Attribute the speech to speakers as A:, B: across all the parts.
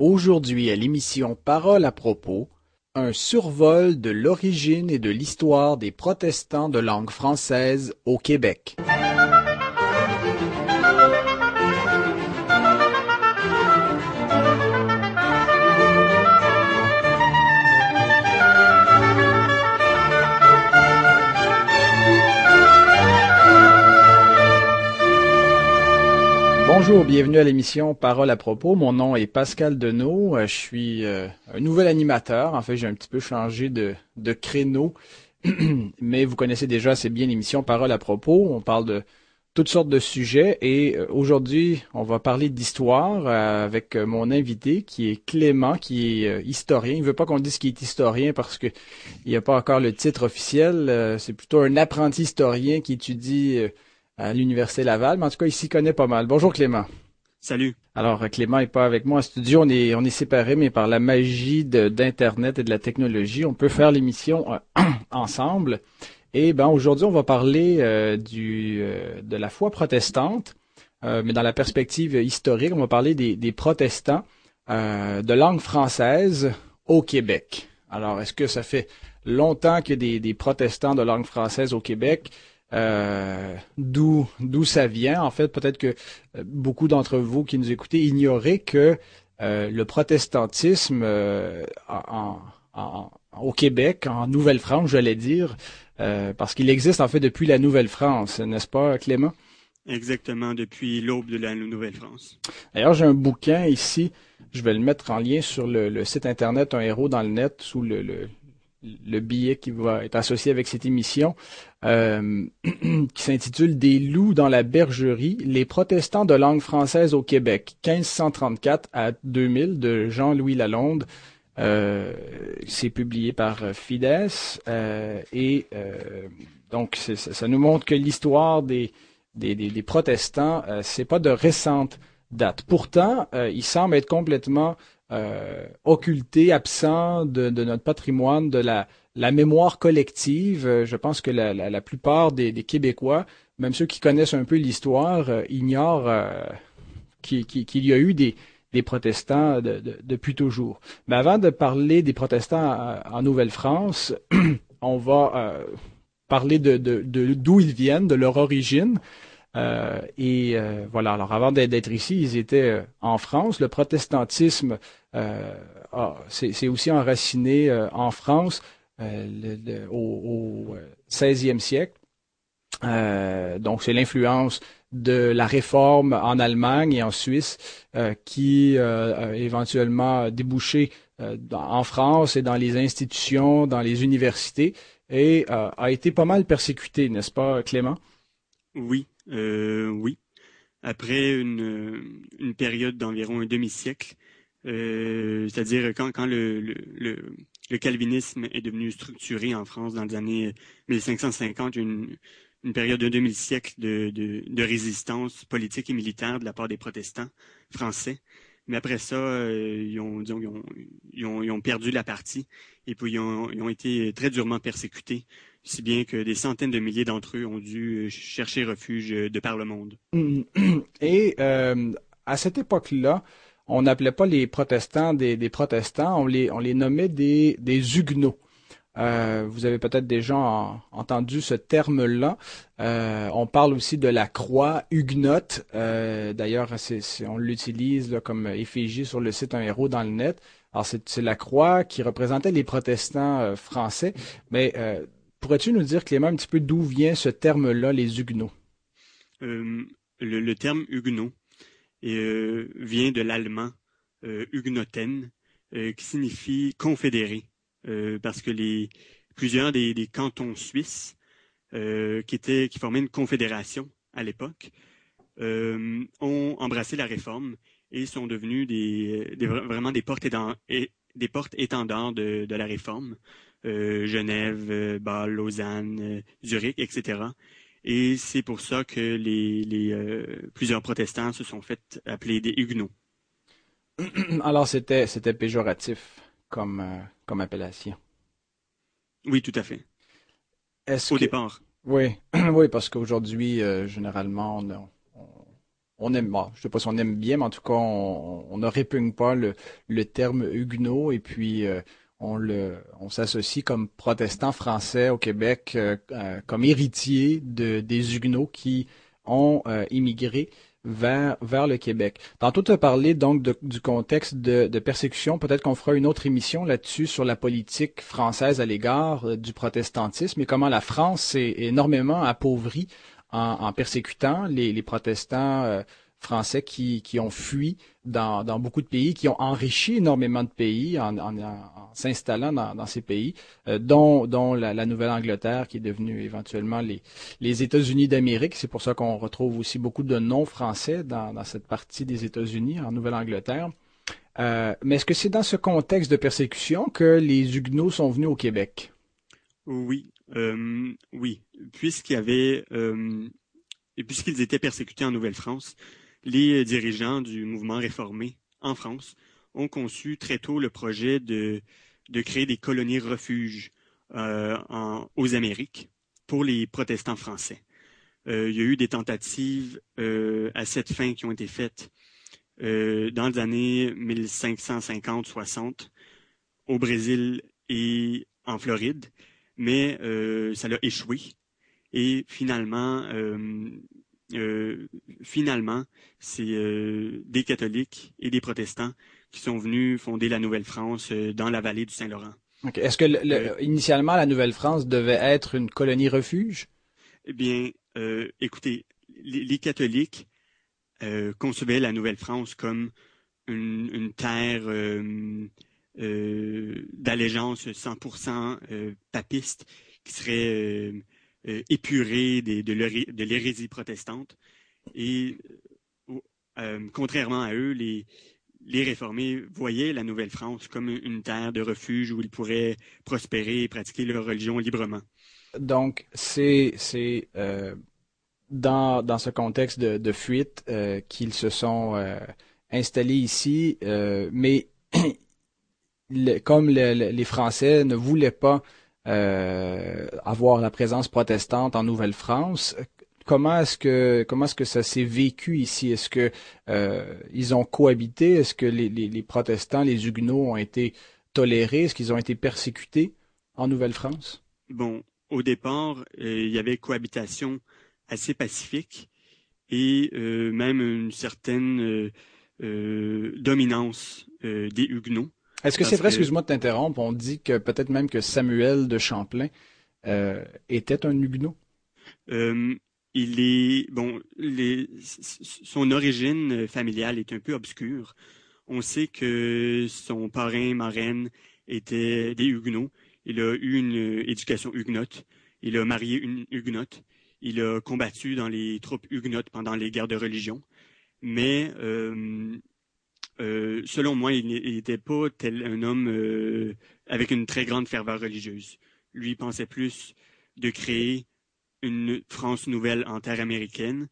A: Aujourd'hui à l'émission Parole à propos, un survol de l'origine et de l'histoire des protestants de langue française au Québec. Bienvenue à l'émission Parole à propos. Mon nom est Pascal Deneau. Euh, je suis euh, un nouvel animateur. En fait, j'ai un petit peu changé de, créneau. Mais vous connaissez déjà assez bien l'émission Parole à propos. On parle de toutes sortes de sujets et euh, aujourd'hui, on va parler d'histoire avec mon invité qui est Clément, qui est historien. Il veut pas qu'on dise qu'il est historien parce que il n'y a pas encore le titre officiel. C'est plutôt un apprenti historien qui étudie à l'Université Laval, mais en tout cas, il s'y connaît pas mal. Bonjour Clément.
B: Salut.
A: Alors, Clément est pas avec moi en studio, on est, on est séparés, mais par la magie d'Internet et de la technologie, on peut faire l'émission euh, ensemble. Et ben aujourd'hui, on va parler euh, du, euh, de la foi protestante, mais dans la perspective historique, on va parler des, des protestants de langue française au Québec. Alors, est-ce que ça fait longtemps qu'il y a des, des protestants de langue française au Québec? Euh, d'où d'où ça vient. En fait, peut-être que euh, beaucoup d'entre vous qui nous écoutez ignoraient que euh, le protestantisme au Québec, en Nouvelle-France, j'allais dire, parce qu'il existe en fait depuis la Nouvelle-France, n'est-ce pas, Clément?
B: Exactement, depuis l'aube de la Nouvelle-France.
A: D'ailleurs, j'ai un bouquin ici, je vais le mettre en lien sur le, site internet Un héros dans le net, sous le, le billet qui va être associé avec cette émission, euh, qui s'intitule Des loups dans la bergerie, les protestants de langue française au Québec, 1534 à 2000 de Jean-Louis Lalonde. Euh, c'est publié par Fides euh, et donc ça, nous montre que l'histoire des, des, des, protestants, c'est pas de récente date. Pourtant, il semble être complètement occulté, absent de, notre patrimoine, de la, la mémoire collective. Euh, je pense que la, plupart des, Québécois, même ceux qui connaissent un peu l'histoire, euh, ignorent qu'il y a eu des, protestants depuis toujours. Mais avant de parler des protestants en Nouvelle-France, on va parler de d'où ils viennent, de leur origine. Euh, et euh, voilà, alors avant d'être ici, ils étaient euh, en France. Le protestantisme c'est aussi enraciné en France au, 16e siècle. donc c'est l'influence de la réforme en Allemagne et en Suisse qui a éventuellement débouché en France et dans les institutions, dans les universités et a été pas mal persécuté, n'est-ce pas, Clément?
B: Oui, euh, oui. Après une, période d'environ un demi-siècle, euh, c'est-à-dire quand, quand le, calvinisme est devenu structuré en France dans les années 1550, une, une période de demi-siècle de, de, résistance politique et militaire de la part des protestants français. Mais après ça, euh, ils, ont, perdu la partie et puis ils ont, été très durement persécutés si bien que des centaines de milliers d'entre eux ont dû euh, chercher refuge euh, de par le monde.
A: Et à cette époque-là, on n'appelait pas les protestants des, protestants, on les, nommait des, des huguenots. vous avez peut-être déjà entendu ce terme-là. on parle aussi de la croix huguenote. D'ailleurs, on l'utilise comme effigie sur le site Un héros dans le net. Alors, c'est la croix qui représentait les protestants français. Mais Pourrais-tu nous dire, Clément, un petit peu d'où vient ce terme-là, les Huguenots?
B: Euh, le, terme Huguenot euh, vient de l'allemand euh, Hugnoten, qui signifie confédéré, parce que les plusieurs des, cantons suisses qui formaient une confédération à l'époque ont embrassé la réforme et sont devenus des, vraiment des portes portes étendards de la réforme. Euh, Genève, euh, Bâle, Lausanne, euh, Zurich, etc. Et c'est pour ça que les, plusieurs protestants se sont fait appeler des Huguenots.
A: Alors c'était c'était péjoratif comme comme appellation.
B: Oui, tout à fait. Au départ.
A: Oui, oui, parce qu'aujourd'hui, généralement, on, on aime, bon, je sais pas si on aime bien, mais en tout cas, on, ne répugne pas le, le terme huguenot et puis euh, on s'associe comme protestants français au Québec euh, euh, comme héritiers de, des huguenots qui ont immigré vers, vers le Québec. Tantôt, tu as parlé donc du contexte de, de persécution. Peut-être qu'on fera une autre émission là-dessus sur la politique française à l'égard du protestantisme et comment la France s'est énormément appauvrie en, persécutant les, protestants euh, français qui, ont fui dans, beaucoup de pays, qui ont enrichi énormément de pays en, s'installant dans, ces pays, euh, dont, la, Nouvelle-Angleterre qui est devenue éventuellement les, États-Unis d'Amérique. C'est pour ça qu'on retrouve aussi beaucoup de noms français dans, cette partie des États-Unis, en Nouvelle-Angleterre. Euh, mais est-ce que c'est dans ce contexte de persécution que les Huguenots sont venus au Québec?
B: Oui, euh, oui, puisqu'il y avait, puisqu'ils étaient persécutés en Nouvelle-France, les dirigeants du mouvement réformé en France ont conçu très tôt le projet de, créer des colonies refuges euh, aux Amériques pour les protestants français. il y a eu des tentatives à cette fin qui ont été faites dans les années 1550-60 au Brésil et en Floride mais euh, ça l'a échoué. Et finalement, euh, euh, finalement, c'est des catholiques et des protestants qui sont venus fonder la Nouvelle-France dans la vallée du Saint-Laurent.
A: Est-ce que initialement la Nouvelle-France devait être une colonie refuge?
B: Eh bien, écoutez, les, catholiques concevaient la Nouvelle-France comme une, une terre euh, d'allégeance 100% euh, papiste qui serait euh, épurée de l'hérésie protestante. Et contrairement à eux, les, réformés voyaient la Nouvelle-France comme une terre de refuge où ils pourraient prospérer et pratiquer leur religion librement.
A: Donc, c'est dans, dans ce contexte de, fuite qu'ils se sont installés ici, mais comme les Français ne voulaient pas euh, avoir la présence protestante en Nouvelle-France, comment est-ce que comment est-ce que ça s'est vécu ici? Est-ce que euh, ils ont cohabité? Est-ce que les, protestants, les Huguenots ont été tolérés? Est-ce qu'ils ont été persécutés en Nouvelle-France?
B: Bon, au départ, euh, il y avait cohabitation assez pacifique et même une certaine dominance des Huguenots.
A: Est-ce que c'est vrai, excuse-moi de t'interrompre, on dit que peut-être même que Samuel de Champlain euh, était un Huguenot?
B: Euh, il est bon, son origine familiale est un peu obscure. On sait que son parrain, marraine étaient des Huguenots. Il a eu une éducation huguenote. Il a marié une huguenote. Il a combattu dans les troupes huguenotes pendant les guerres de religion. Mais euh, euh, selon moi, il n'était pas tel un homme euh, avec une très grande ferveur religieuse. Lui pensait plus de créer une France nouvelle en terre américaine.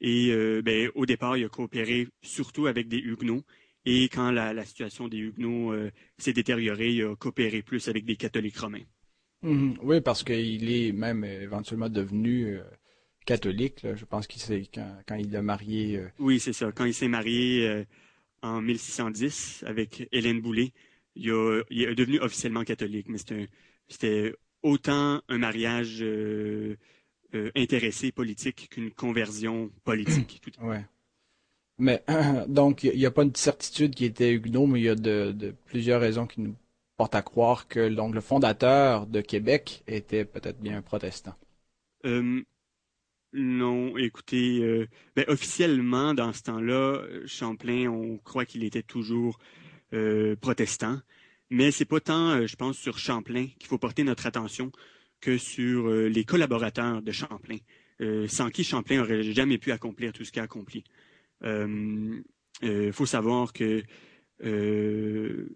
B: Et euh, ben, au départ, il a coopéré surtout avec des Huguenots. Et quand la, situation des Huguenots s'est détériorée, il a coopéré plus avec des catholiques romains.
A: Mhm. oui, parce qu'il est même éventuellement devenu catholique. Je pense qu'il s'est quand, quand, il a marié.
B: Oui, c'est ça. Quand il s'est marié en 1610 avec Hélène Boulay. Il, est devenu officiellement catholique, mais c'était autant un mariage euh, euh, intéressé politique qu'une conversion politique.
A: ouais. Mais donc, il n'y a pas une certitude qui était huguenot, mais il y a de, plusieurs raisons qui nous portent à croire que donc, le fondateur de Québec était peut-être bien protestant.
B: Euh, non, écoutez, euh, ben, officiellement, dans ce temps-là, Champlain, on croit qu'il était toujours euh, protestant, mais c'est pas tant, euh, je pense, sur Champlain qu'il faut porter notre attention que sur les collaborateurs de Champlain, sans qui Champlain n'aurait jamais pu accomplir tout ce qu'il a accompli. Il faut savoir que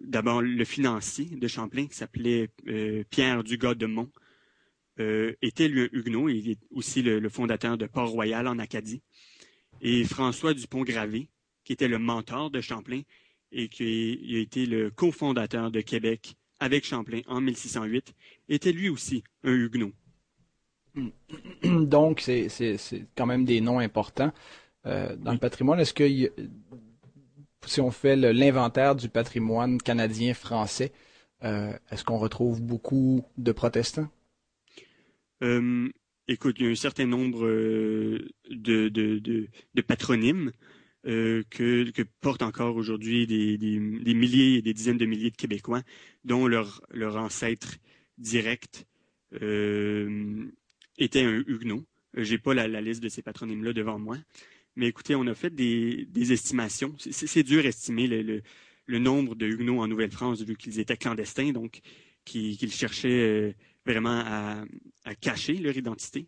B: d'abord le financier de Champlain, qui s'appelait Pierre Dugas de Mont, euh, était lui un Huguenot, il est aussi le, fondateur de Port-Royal en Acadie. Et François Dupont-Gravé, qui était le mentor de Champlain et qui a été le cofondateur de Québec avec Champlain en 1608, était lui aussi un Huguenot.
A: Donc, c'est quand même des noms importants. dans le patrimoine. Est-ce que si on fait l'inventaire du patrimoine canadien-français, est-ce qu'on retrouve beaucoup de protestants?
B: Écoute, il y a un certain nombre de, de, patronymes. que, portent encore aujourd'hui des, milliers et des dizaines de milliers de Québécois, dont leur, leur ancêtre direct était un huguenot. Euh, j'ai pas la, liste de ces patronymes-là devant moi. Mais écoutez, on a fait des, estimations. C'est dur d'estimer le, nombre de Huguenots en Nouvelle-France vu qu'ils étaient clandestins, donc qu'ils cherchaient euh, vraiment à, cacher leur identité.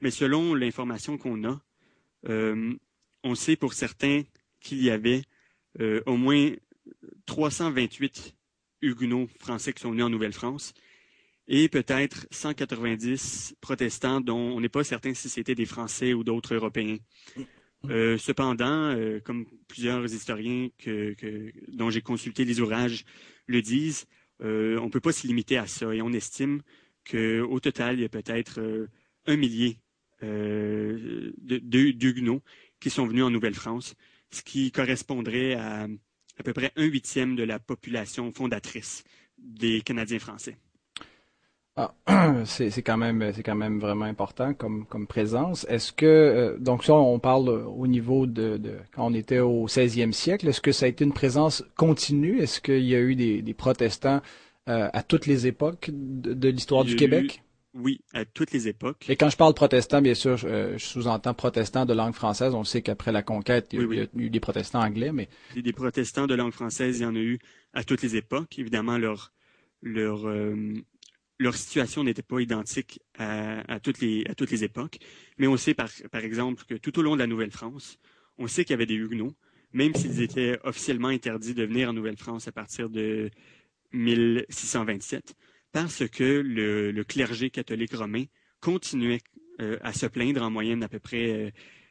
B: Mais selon l'information qu'on a, euh, on sait pour certains qu'il y avait au moins 328 Huguenots français qui sont venus en Nouvelle-France et peut-être 190 protestants dont on n'est pas certain si c'était des Français ou d'autres Européens. Euh, cependant, euh, comme plusieurs historiens dont j'ai consulté les ouvrages le disent, euh, on ne peut pas se limiter à ça et on estime qu'au total, il y a peut-être un millier d'Huguenots qui sont venus en Nouvelle-France, ce qui correspondrait à à peu près un huitième de la population fondatrice des Canadiens français.
A: Ah, c'est quand même c'est quand même vraiment important comme comme présence. Est-ce que euh, donc ça on parle au niveau de, quand on était au 16e siècle, est-ce que ça a été une présence continue? Est-ce qu'il y a eu des, protestants euh, à toutes les époques de, l'histoire du Québec?
B: Oui, à toutes les époques.
A: Et quand je parle protestant, bien sûr, je, sous-entends protestants de langue française. On sait qu'après la conquête, il y, a, eu des protestants anglais, mais
B: des, protestants de langue française, il y en a eu à toutes les époques. Évidemment, leur leur euh, leur situation n'était pas identique à, toutes les, époques, mais on sait par, exemple que tout au long de la Nouvelle-France, on sait qu'il y avait des Huguenots, même s'ils étaient officiellement interdits de venir en Nouvelle-France à partir de 1627, parce que le, clergé catholique romain continuait euh, à se plaindre en moyenne à peu près euh,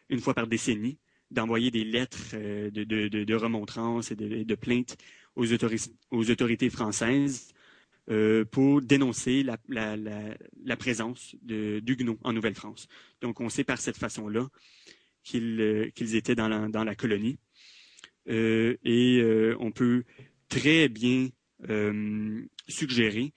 B: une fois par décennie, d'envoyer des lettres euh, de, de, remontrances et de, plaintes aux autorités françaises euh, pour dénoncer la, la, la, la présence d'Huguenots en Nouvelle-France. Donc, on sait par cette façon-là qu'ils euh, étaient dans la, colonie. Euh, et on peut très bien suggérer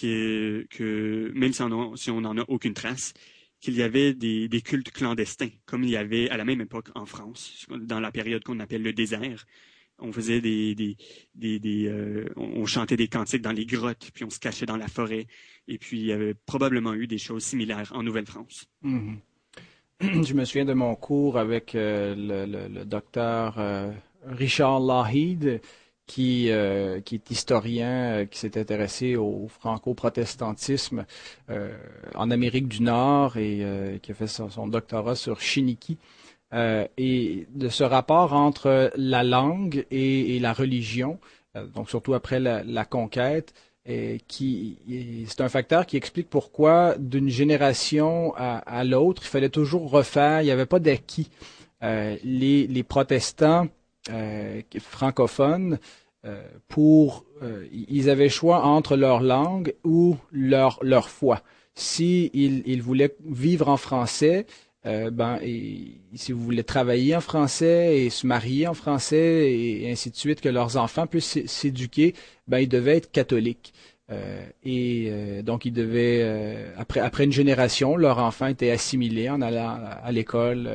B: que, même si on, n'en a aucune trace, qu'il y avait des, cultes clandestins, comme il y avait à la même époque en France, dans la période qu'on appelle le désert, on faisait des, euh, on chantait des cantiques dans les grottes, puis on se cachait dans la forêt. Et puis il y avait probablement eu des choses similaires en Nouvelle-France.
A: Mhm. Je me souviens de mon cours avec euh, le, docteur euh, Richard Lahid, qui, qui est historien, qui s'est intéressé au franco-protestantisme en Amérique du Nord et qui a fait son doctorat sur Chiniki. Euh, et de ce rapport entre la langue et, la religion, euh, donc surtout après la, conquête, et qui c'est un facteur qui explique pourquoi d'une génération à, l'autre, il fallait toujours refaire, il n'y avait pas d'acquis. Euh, les, protestants francophones, pour ils avaient choix entre leur langue ou leur foi. Si ils voulaient vivre en français, euh, ben, si vous voulez travailler en français et se marier en français et, ainsi de suite, que leurs enfants puissent s'éduquer, ben, ils devaient être catholiques. Euh, et euh, donc, ils devaient, après, après une génération, leurs enfants étaient assimilés en allant à, l'école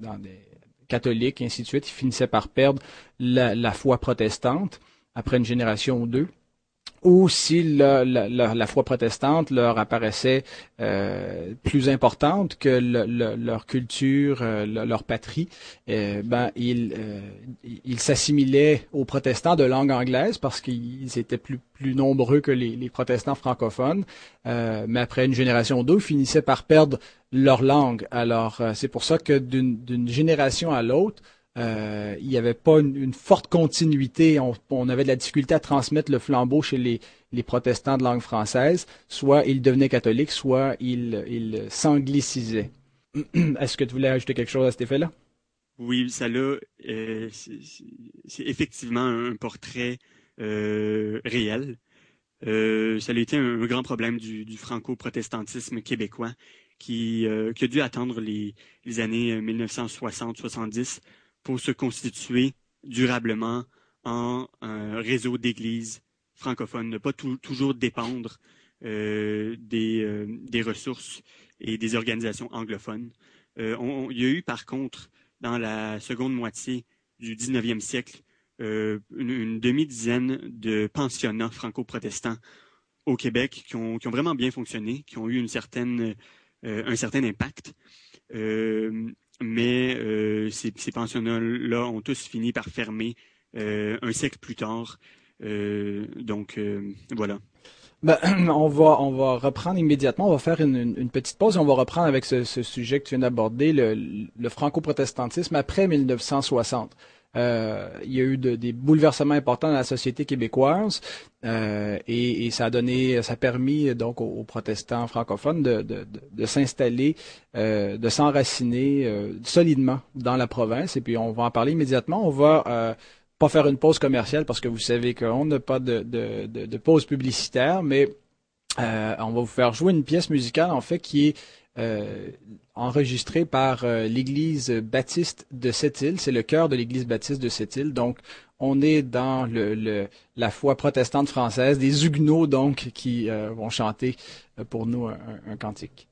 A: dans des catholiques, et ainsi de suite. Ils finissaient par perdre la foi protestante après une génération ou deux ou si la, la, foi protestante leur apparaissait euh, plus importante que leur culture, euh, leur patrie, euh, ben ils ils s'assimilaient aux protestants de langue anglaise parce qu'ils étaient plus plus nombreux que les, les protestants francophones, mais après une génération d'eux, finissaient par perdre leur langue. Alors c'est pour ça que d'une génération à l'autre, euh, il n'y avait pas une, forte continuité. On, avait de la difficulté à transmettre le flambeau chez les, protestants de langue française. Soit ils devenaient catholiques, soit ils, ils s'anglicisaient. Est-ce que tu voulais ajouter quelque chose à cet effet-là?
B: Oui, ça là, euh, c'est effectivement un portrait euh, réel. ça a été un, grand problème du franco-protestantisme québécois qui, a dû attendre les, années 1960-70 pour se constituer durablement en un réseau d'églises francophones, ne pas toujours dépendre des, des ressources et des organisations anglophones. il y a eu par contre, dans la seconde moitié du 19e siècle, euh, une, demi-dizaine de pensionnats franco-protestants au Québec qui ont, vraiment bien fonctionné, qui ont eu euh, un certain impact. Euh, mais ces, pensionnats-là ont tous fini par fermer un siècle plus tard. donc voilà.
A: Ben, on va on va reprendre immédiatement. On va faire une, petite pause et on va reprendre avec ce, sujet que tu viens d'aborder, le, le franco-protestantisme après 1960. Euh, il y a eu des bouleversements importants dans la société québécoise euh, et, ça a donné, ça a permis donc aux, protestants francophones de, de, s'installer, euh, de s'enraciner solidement dans la province. Et puis on va en parler immédiatement. On va pas faire une pause commerciale parce que vous savez qu'on n'a pas de, de, pause publicitaire, mais on va vous faire jouer une pièce musicale en fait qui est euh, enregistré par euh, l'Église baptiste de cette île. C'est le cœur de l'Église baptiste de cette île. Donc, on est dans la foi protestante française, des Huguenots donc qui euh, vont chanter pour nous un cantique.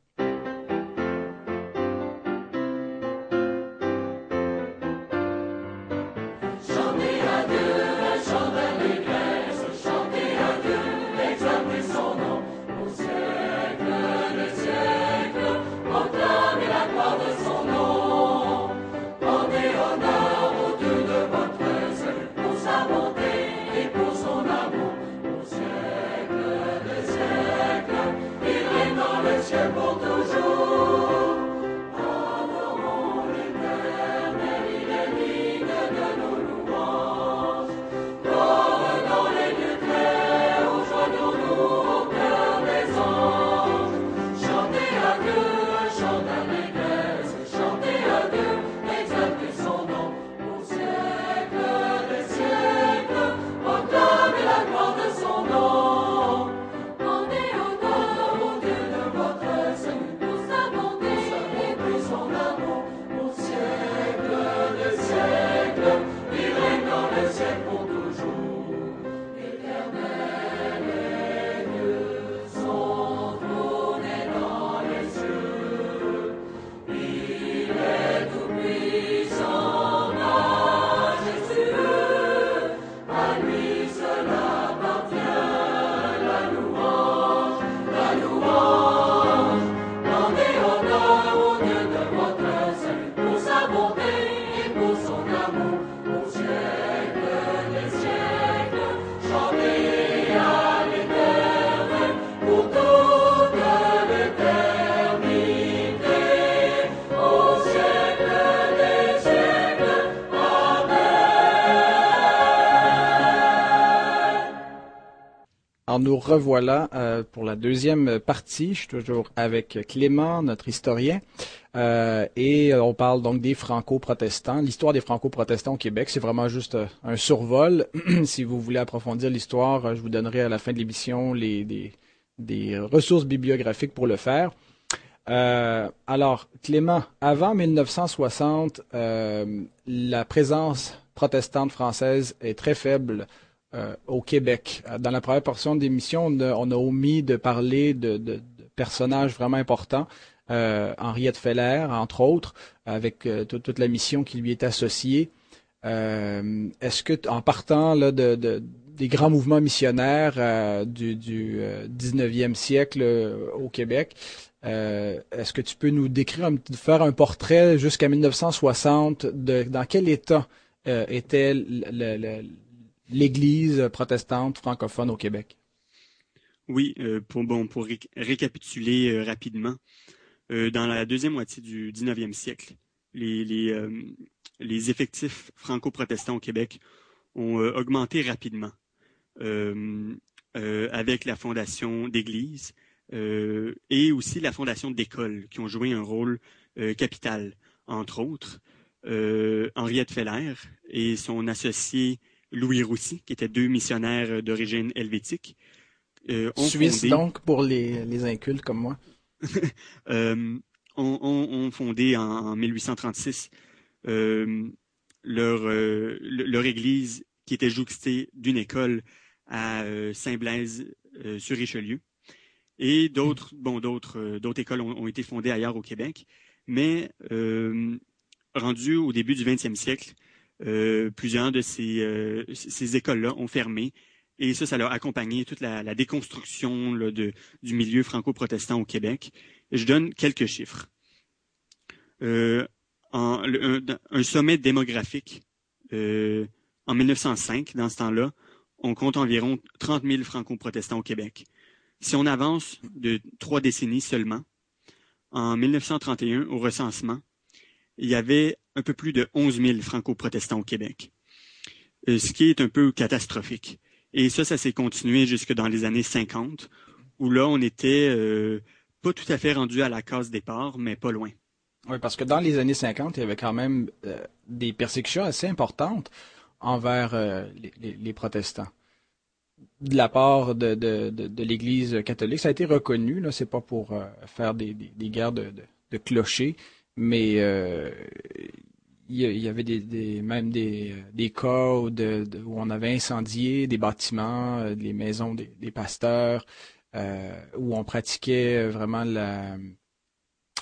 A: Revoilà euh, pour la deuxième partie. Je suis toujours avec Clément, notre historien. Euh, et on parle donc des franco-protestants. L'histoire des franco-protestants au Québec, c'est vraiment juste euh, un survol. si vous voulez approfondir l'histoire, je vous donnerai à la fin de l'émission les, des, ressources bibliographiques pour le faire. alors, Clément, avant 1960, la présence protestante française est très faible euh, au Québec. Dans la première portion de l'émission, on, a omis de parler de, personnages vraiment importants. Euh, Henriette Feller, entre autres, avec euh, toute, la mission qui lui est associée. Est-ce que, en partant là, de, des grands mouvements missionnaires du, du 19e siècle au Québec, est-ce que tu peux nous décrire, faire un portrait jusqu'à 1960 de dans quel état était le l'Église protestante francophone au Québec?
B: Oui, euh, pour, récapituler euh, rapidement, euh, dans la deuxième moitié du 19e siècle, les, effectifs franco-protestants au Québec ont augmenté rapidement avec la fondation d'églises et aussi la fondation d'écoles qui ont joué un rôle capital. Entre autres, Henriette Feller et son associé Louis Roussy, qui étaient deux missionnaires d'origine helvétique.
A: Euh, Suisse donc pour les, les incultes comme moi.
B: ont, fondé en, 1836 leur, leur église qui était jouxtée d'une école à Saint-Blaise sur Richelieu. Et d'autres, bon, d'autres, d'autres écoles ont, été fondées ailleurs au Québec. Mais rendu au début du 20e siècle, plusieurs de ces, ces écoles-là ont fermé et ça, ça a accompagné toute la, déconstruction de, du milieu franco-protestant au Québec. Je donne quelques chiffres. Euh, en, un, sommet démographique euh, en 1905, dans ce temps-là, on compte environ 30 000 franco-protestants au Québec. Si on avance de trois décennies seulement, en 1931, au recensement, il y avait un peu plus de 11 000 franco-protestants au Québec, euh, ce qui est un peu catastrophique. Et ça, ça s'est continué jusque dans les années 50, où là, on était euh, pas tout à fait rendu à la case départ, mais pas loin.
A: Oui, parce que dans les années 50, il y avait quand même euh, des persécutions assez importantes envers les, protestants. De la part de, l'Église catholique, ça a été reconnu, là, c'est pas pour faire des, guerres de, clochers, mais il y avait des, même des, des cas où, on avait incendié des bâtiments, euh, des maisons des, pasteurs, euh, où on pratiquait vraiment la...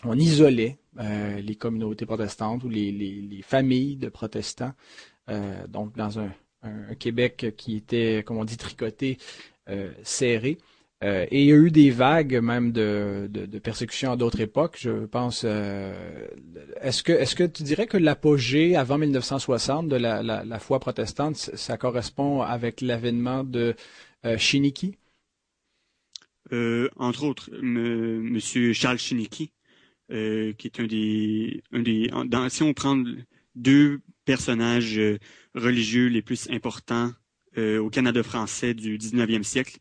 A: On isolait euh, les communautés protestantes ou les, familles de protestants. donc dans un, Québec qui était, comme on dit, tricoté, serré. Euh, et il y a eu des vagues même de, de, persécutions à d'autres époques. Je pense. Euh, est-ce que tu dirais que l'apogée avant 1960 de la, foi protestante, ça correspond avec l'avènement de euh, Shiniki?
B: entre autres, Monsieur Charles Shiniki, qui est un des, si on prend deux personnages religieux les plus importants au Canada français du 19e siècle,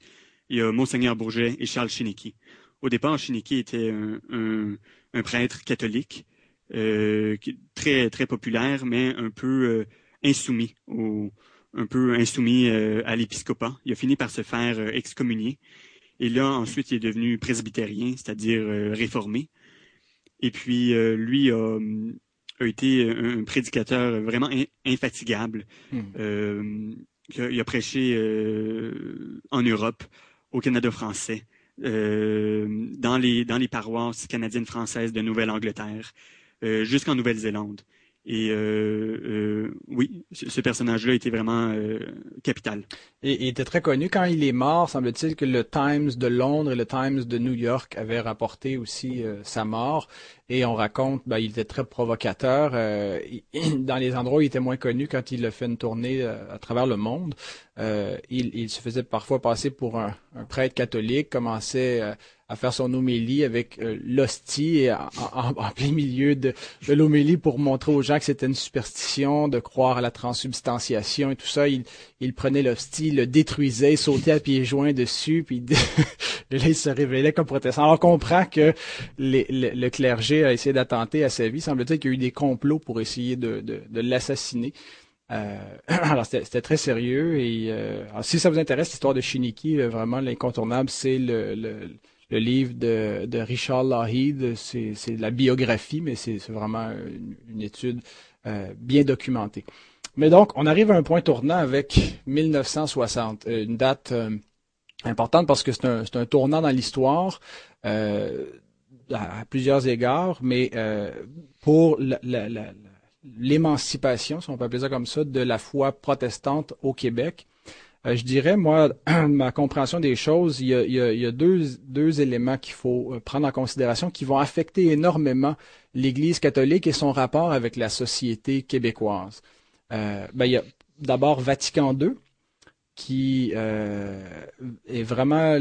B: il y a Monseigneur Bourget et Charles Chiniki. Au départ, Chiniki était un, prêtre catholique, euh, très très populaire, mais un peu euh, insoumis, un peu insoumis euh, à l'épiscopat. Il a fini par se faire excommunier. Et là, ensuite, il est devenu presbytérien, c'est-à-dire réformé. Et puis, lui a, été un prédicateur vraiment infatigable. Hmm. il a prêché en Europe, au Canada français, euh, dans, les, dans les paroisses canadiennes françaises de Nouvelle-Angleterre, euh, jusqu'en Nouvelle-Zélande. Et euh, oui, ce, personnage-là était vraiment capital.
A: Et il était très connu quand il est mort. Semble-t-il que le Times de Londres et le Times de New York avaient rapporté aussi sa mort. Et on raconte, ben, il était très provocateur. dans les endroits où il était moins connu, quand il a fait une tournée à travers le monde, il, il, se faisait parfois passer pour un, un prêtre catholique, commençait à faire son homélie avec euh, l'hostie en, plein milieu de, de l'homélie pour montrer aux gens que c'était une superstition de croire à la transsubstantiation et tout ça. Il, il prenait l'hostie, le détruisait, sautait à pieds joints dessus, puis là, il se révélait comme protestant. Alors, on comprend que le, clergé a essayé d'attenter à sa vie. Semble-t-il qu'il y a eu des complots pour essayer de, l'assassiner. Euh, alors c'était très sérieux et euh, si ça vous intéresse l'histoire de Shiniki, vraiment l'incontournable c'est le, livre de, Richard Lougheed, c'est la biographie, mais c'est vraiment une, étude euh, bien documentée. Mais donc, on arrive à un point tournant avec 1960, euh, une date euh, importante parce que c'est un, un, tournant dans l'histoire à, plusieurs égards, mais pour l'émancipation, si on peut appeler ça comme ça, de la foi protestante au Québec, euh, je dirais, moi, ma compréhension des choses, il y a, deux, éléments qu'il faut euh, prendre en considération qui vont affecter énormément l'Église catholique et son rapport avec la société québécoise. Euh, ben, il y a d'abord Vatican II, qui est vraiment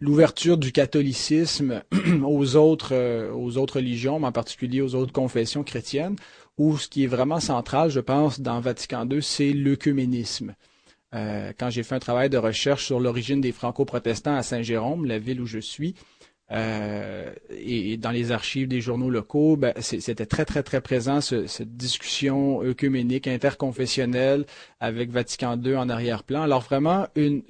A: l'ouverture du catholicisme aux autres, aux autres religions, mais en particulier aux autres confessions chrétiennes, où ce qui est vraiment central, je pense, dans Vatican II, c'est l'œcuménisme. Euh, quand j'ai fait un travail de recherche sur l'origine des franco-protestants à Saint-Jérôme, la ville où je suis, euh, et, dans les archives des journaux locaux, ben, c'était très, très, très présent cette discussion œcuménique, interconfessionnelle, avec Vatican II en arrière-plan. Alors vraiment, une,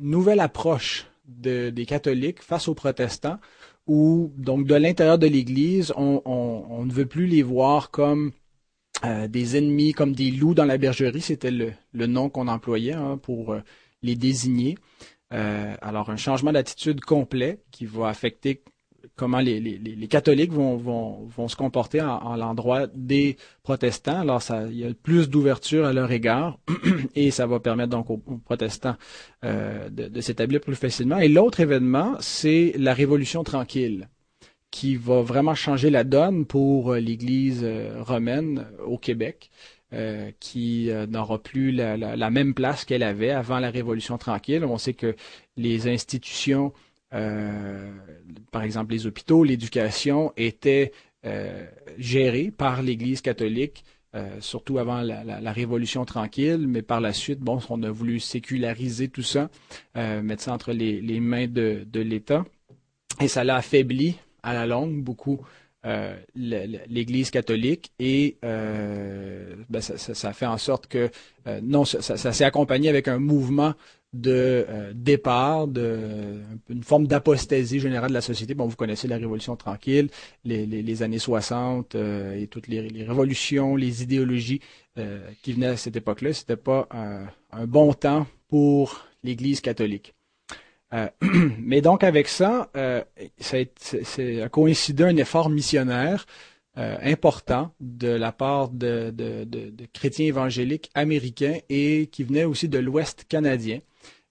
A: nouvelle approche des catholiques face aux protestants, où donc de l'intérieur de l'Église, on, ne veut plus les voir comme euh, des ennemis, comme des loups dans la bergerie, c'était le, nom qu'on employait hein, pour euh, les désigner. Euh, alors un changement d'attitude complet qui va affecter comment les, catholiques vont, se comporter en, l'endroit des protestants. Alors, il y a plus d'ouverture à leur égard et ça va permettre donc aux, protestants euh, de, s'établir plus facilement. Et l'autre événement, c'est la Révolution tranquille qui va vraiment changer la donne pour euh, l'Église romaine au Québec. Euh, qui euh, n'aura plus la, même place qu'elle avait avant la Révolution tranquille. On sait que les institutions euh, par exemple les hôpitaux, l'éducation étaient gérés par l'Église catholique, surtout avant la, Révolution tranquille, mais par la suite, bon, on a voulu séculariser tout ça, mettre ça entre les, mains de, l'État, et ça l'a affaibli à la longue beaucoup l'Église catholique et ben, ça, fait en sorte que non, ça s'est accompagné avec un mouvement de euh, départ, de une forme d'apostasie générale de la société. Bon, vous connaissez la Révolution tranquille, les, années 60 euh, et toutes les, révolutions, les idéologies euh, qui venaient à cette époque-là. C'était pas un bon temps pour l'Église catholique. mais donc avec ça, ça a, coïncidé un effort missionnaire important de la part de, chrétiens évangéliques américains et qui venaient aussi de l'Ouest canadien.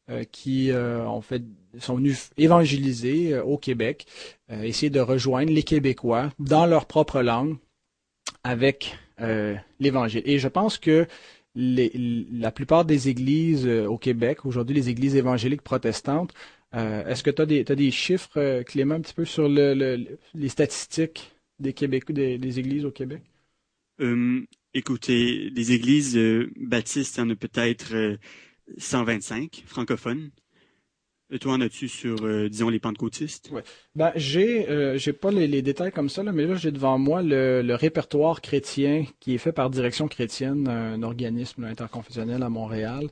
A: Euh, qui euh, fait sont venus évangéliser euh, au Québec, essayer de rejoindre les Québécois dans leur propre langue avec l'Évangile. Et je pense que la plupart des églises au Québec, aujourd'hui les églises évangéliques protestantes, est-ce que tu as, des chiffres, Clément, un petit peu sur le, les statistiques des des, églises au Québec?
B: écoutez, les églises baptistes, il y en a peut-être 125 francophones. Et toi, en as-tu sur, euh, disons, les pentecôtistes?
A: Ouais. Ben, j'ai, euh, j'ai pas les, détails comme ça, là, mais là, j'ai devant moi le, le, répertoire chrétien qui est fait par Direction chrétienne, un organisme interconfessionnel à Montréal,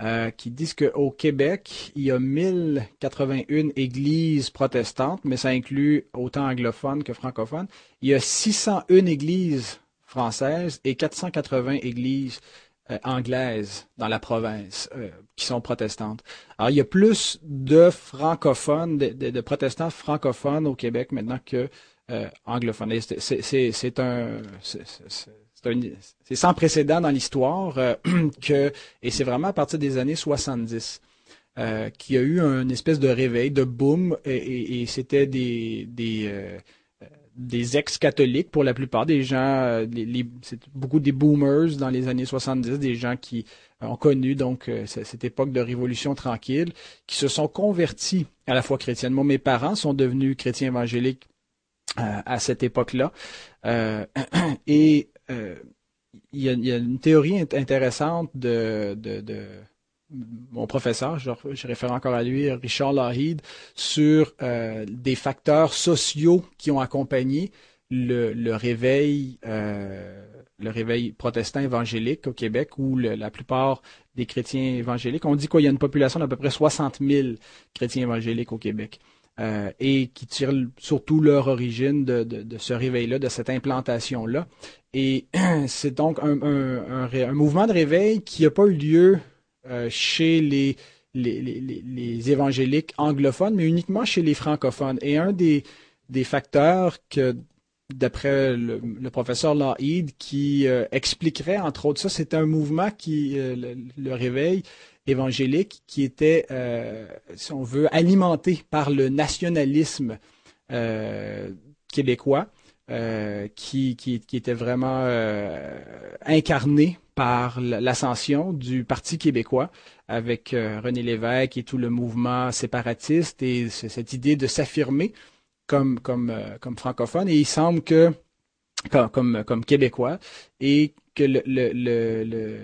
A: euh, qui disent qu'au Québec, il y a 1081 églises protestantes, mais ça inclut autant anglophones que francophones. Il y a 601 églises françaises et 480 églises euh, anglaises dans la province euh, qui sont protestantes. Alors, il y a plus de francophones, de, protestants francophones au Québec maintenant que euh, anglophones. C'est un, c'est sans précédent dans l'histoire que, et c'est vraiment à partir des années 70. Euh, qu'il y a eu une espèce de réveil, de boom, et, et, c'était des, des des ex-catholiques pour la plupart, des gens, euh, c'est beaucoup des boomers dans les années 70, des gens qui ont connu donc euh, cette époque de révolution tranquille, qui se sont convertis à la foi chrétienne. Moi, mes parents sont devenus chrétiens évangéliques euh, à cette époque-là. et il y, a, une théorie intéressante de mon professeur, je, réfère encore à lui, Richard Lahid, sur euh, des facteurs sociaux qui ont accompagné le, réveil, euh, le réveil protestant évangélique au Québec, où la plupart des chrétiens évangéliques, on dit qu'il y a une population d'à peu près 60 000 chrétiens évangéliques au Québec. Euh, et qui tirent surtout leur origine de, ce réveil-là, de cette implantation-là. Et c'est donc un, mouvement de réveil qui n'a pas eu lieu chez les, évangéliques anglophones, mais uniquement chez les francophones. Et un des, facteurs que, d'après le, professeur Lahid, qui euh, expliquerait entre autres ça, c'était un mouvement qui, euh, le, réveil évangélique, qui était, si on veut, alimenté par le nationalisme québécois. qui, était vraiment incarné par l'ascension du Parti québécois avec euh, René Lévesque et tout le mouvement séparatiste et cette idée de s'affirmer comme, comme, euh, comme francophone. Et il semble que, comme, comme, québécois, et que le, le, le,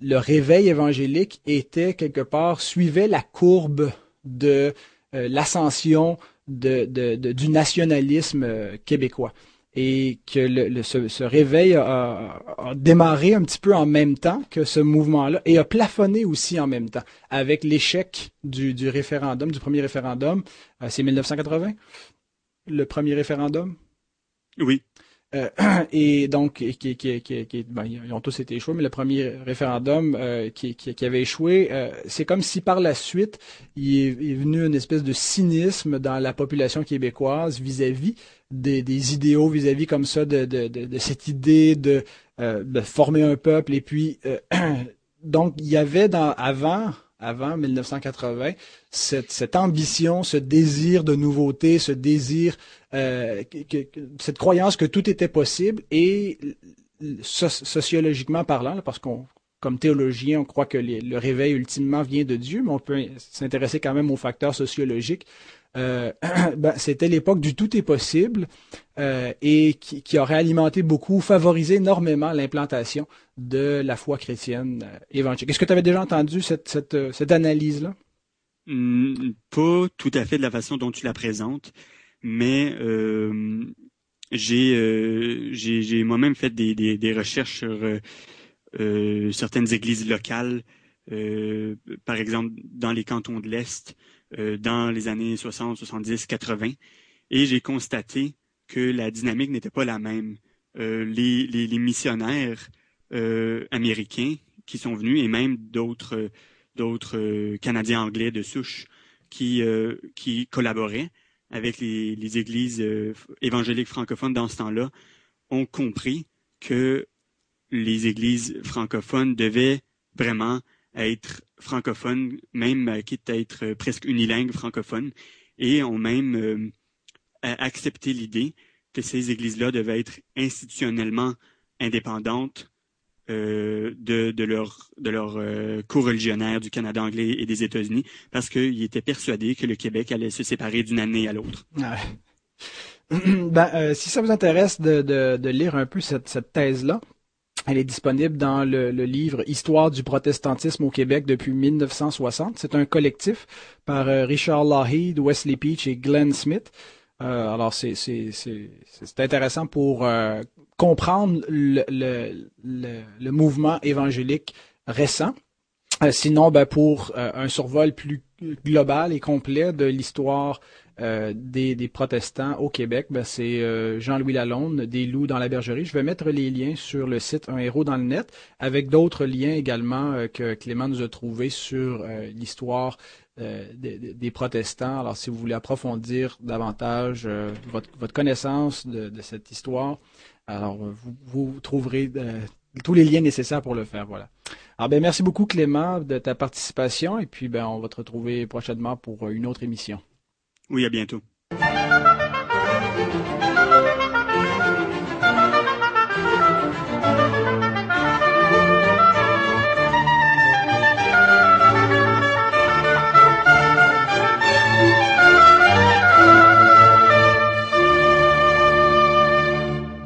A: le, réveil évangélique était quelque part, suivait la courbe de euh, l'ascension de, de, du nationalisme québécois. Et que le, ce, réveil a, démarré un petit peu en même temps que ce mouvement-là et a plafonné aussi en même temps avec l'échec du, du, référendum, du premier référendum. Euh, c'est 1980, le premier référendum?
B: Oui.
A: Euh, et donc, qui, qui, qui, ben, ils ont tous été échoués, mais le premier référendum euh, qui, avait échoué, euh, c'est comme si par la suite, il est, venu une espèce de cynisme dans la population québécoise vis-à-vis des, des, idéaux, vis-à-vis comme ça de, de, de, cette idée de, de, former un peuple. Et puis, donc, il y avait dans avant avant 1980, cette, ambition, ce désir de nouveauté, ce désir, euh, cette croyance que tout était possible et sociologiquement parlant, parce qu'on comme théologien, on croit que le réveil ultimement vient de Dieu, mais on peut s'intéresser quand même aux facteurs sociologiques. Euh, ben, c'était l'époque du tout est possible euh, et qui, aurait alimenté beaucoup, favorisé énormément l'implantation de la foi chrétienne euh, évangélique. Est-ce que tu avais déjà entendu cette, cette, analyse-là?
B: Hmm, pas tout à fait de la façon dont tu la présentes, mais j'ai moi-même fait des, recherches sur certaines églises locales, par exemple dans les cantons de l'Est, dans les années 60, 70, 80, et j'ai constaté que la dynamique n'était pas la même. les, les, les missionnaires euh, américains qui sont venus et même d'autres d'autres euh, Canadiens anglais de souche qui euh, qui collaboraient avec les, les églises évangéliques francophones dans ce temps-là ont compris que les églises francophones devaient vraiment être francophones, même quitte à être presque unilingues francophones, et ont même accepté l'idée que ces églises-là devaient être institutionnellement indépendantes euh, de, de, leur, euh, co-religionnaire du Canada anglais et des États-Unis parce qu'ils étaient persuadés que le Québec allait se séparer d'une année à l'autre.
A: ben, euh, si ça vous intéresse de, lire un peu cette thèse-là, elle est disponible dans le, le, livre Histoire du protestantisme au Québec depuis 1960. C'est un collectif par Richard Lougheed, Wesley Peach et Glenn Smith. Euh, alors, c'est intéressant pour euh, comprendre le, le, le, mouvement évangélique récent. Euh, sinon, ben, pour un survol plus global et complet de l'histoire des, des, protestants au Québec, ben, c'est Jean-Louis Lalonde, des loups dans la bergerie. Je vais mettre les liens sur le site Un héros dans le net, avec d'autres liens également que Clément nous a trouvés sur l'histoire euh, des, protestants. Alors, si vous voulez approfondir davantage euh, votre, connaissance de, cette histoire, alors vous, trouverez euh, tous les liens nécessaires pour le faire. Voilà. Alors, ben, merci beaucoup Clément de ta participation et puis ben, on va te retrouver prochainement pour une autre émission.
B: Oui, à bientôt.